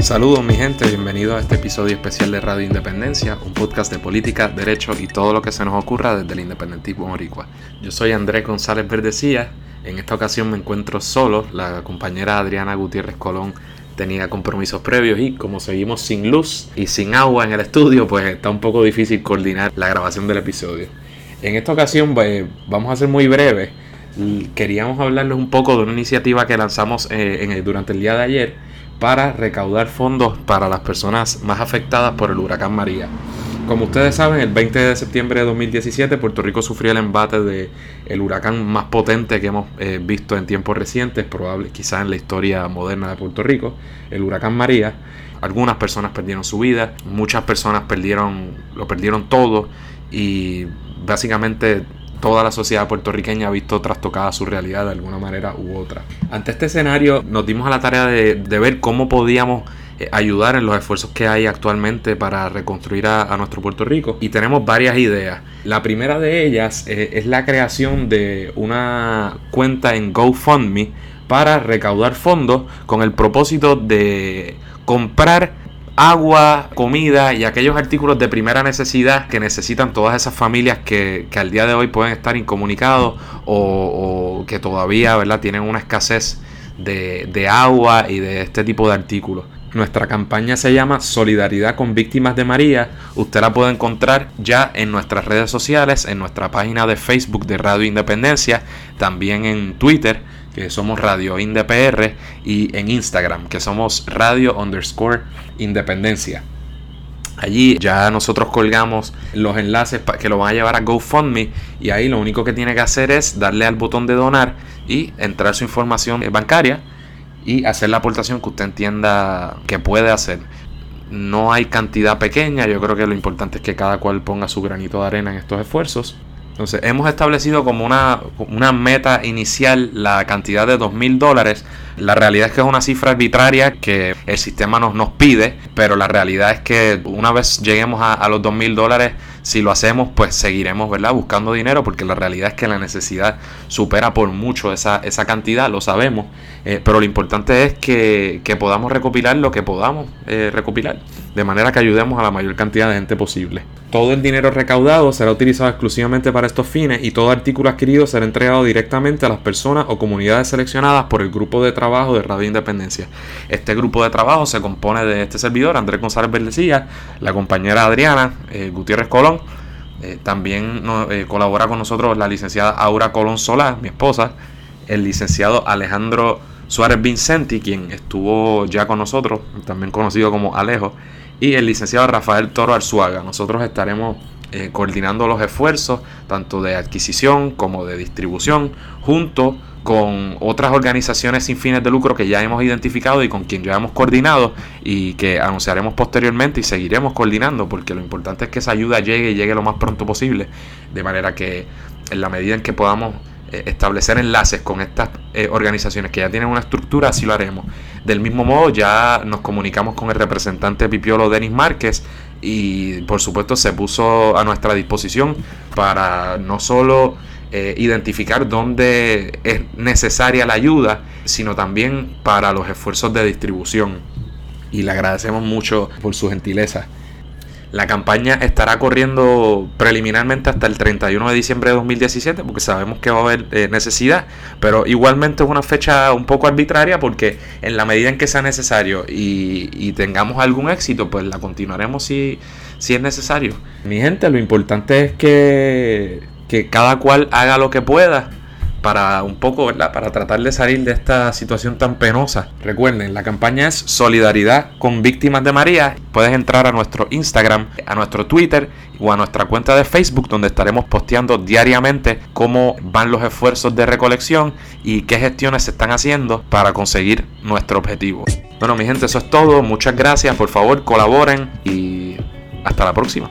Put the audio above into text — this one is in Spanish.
Saludos mi gente, bienvenidos a este episodio especial de Radio Independencia, un podcast de política, derecho y todo lo que se nos ocurra desde el independentismo boricua. Yo soy Andrés González Verdecía, en esta ocasión me encuentro solo, la compañera Adriana Gutiérrez Colón tenía compromisos previos y como seguimos sin luz y sin agua en el estudio, pues está un poco difícil coordinar la grabación del episodio. En esta ocasión pues, vamos a ser muy breves. Queríamos hablarles un poco de una iniciativa que lanzamos eh, durante el día de ayer para recaudar fondos para las personas más afectadas por el huracán María. Como ustedes saben, el 20 de septiembre de 2017 Puerto Rico sufrió el embate de el huracán más potente que hemos eh, visto en tiempos recientes, probable quizás en la historia moderna de Puerto Rico, el huracán María. Algunas personas perdieron su vida, muchas personas perdieron lo perdieron todo y básicamente toda la sociedad puertorriqueña ha visto trastocada su realidad de alguna manera u otra. Ante este escenario nos dimos a la tarea de, ver cómo podíamos eh, ayudar en los esfuerzos que hay actualmente para reconstruir a, nuestro Puerto Rico y tenemos varias ideas. La primera de ellas eh, es la creación de una cuenta en GoFundMe para recaudar fondos con el propósito de comprar agua, comida y aquellos artículos de primera necesidad que necesitan todas esas familias que, al día de hoy pueden estar incomunicados o, que todavía ¿verdad? tienen una escasez de, de agua y de este tipo de artículos. Nuestra campaña se llama Solidaridad con Víctimas de María. Usted la puede encontrar ya en nuestras redes sociales, en nuestra página de Facebook de Radio Independencia, también en Twitter que somos Radio IndePR, y en Instagram, que somos Radio underscore Independencia. Allí ya nosotros colgamos los enlaces que lo van a llevar a GoFundMe y ahí lo único que tiene que hacer es darle al botón de donar y entrar su información bancaria y hacer la aportación que usted entienda que puede hacer. No hay cantidad pequeña, yo creo que lo importante es que cada cual ponga su granito de arena en estos esfuerzos. Entonces, hemos establecido como una, una meta inicial la cantidad de dos mil dólares. La realidad es que es una cifra arbitraria que el sistema nos, nos pide, pero la realidad es que una vez lleguemos a, a los dos mil dólares, si lo hacemos, pues seguiremos, ¿verdad? Buscando dinero, porque la realidad es que la necesidad supera por mucho esa, esa cantidad, lo sabemos. Eh, pero lo importante es que, que, podamos recopilar lo que podamos eh, recopilar, de manera que ayudemos a la mayor cantidad de gente posible. Todo el dinero recaudado será utilizado exclusivamente para estos fines y todo artículo adquirido será entregado directamente a las personas o comunidades seleccionadas por el grupo de trabajo de Radio Independencia. Este grupo de trabajo se compone de este servidor, Andrés González Verdecilla, la compañera Adriana eh, Gutiérrez Colón, también colabora con nosotros la licenciada Aura Colón Solá, mi esposa, el licenciado Alejandro Suárez Vincenti, quien estuvo ya con nosotros, también conocido como Alejo, y el licenciado Rafael Toro Arzuaga. Nosotros estaremos eh, coordinando los esfuerzos, tanto de adquisición como de distribución, junto con otras organizaciones sin fines de lucro que ya hemos identificado y con quien ya hemos coordinado y que anunciaremos posteriormente y seguiremos coordinando porque lo importante es que esa ayuda llegue y llegue lo más pronto posible de manera que en la medida en que podamos eh, establecer enlaces con estas eh, organizaciones que ya tienen una estructura, así lo haremos. Del mismo modo, ya nos comunicamos con el representante Pipiolo Denis Márquez y por supuesto se puso a nuestra disposición para no solo eh, identificar dónde es necesaria la ayuda, sino también para los esfuerzos de distribución. Y le agradecemos mucho por su gentileza. La campaña estará corriendo preliminarmente hasta el 31 de diciembre de 2017 porque sabemos que va a haber eh, necesidad, pero igualmente es una fecha un poco arbitraria porque en la medida en que sea necesario y, tengamos algún éxito, pues la continuaremos si, si es necesario. Mi gente, lo importante es que, que cada cual haga lo que pueda para un poco, ¿verdad? Para tratar de salir de esta situación tan penosa. Recuerden, la campaña es Solidaridad con Víctimas de María. Puedes entrar a nuestro Instagram, a nuestro Twitter o a nuestra cuenta de Facebook donde estaremos posteando diariamente cómo van los esfuerzos de recolección y qué gestiones se están haciendo para conseguir nuestro objetivo. Bueno, mi gente, eso es todo. Muchas gracias. Por favor, colaboren y hasta la próxima.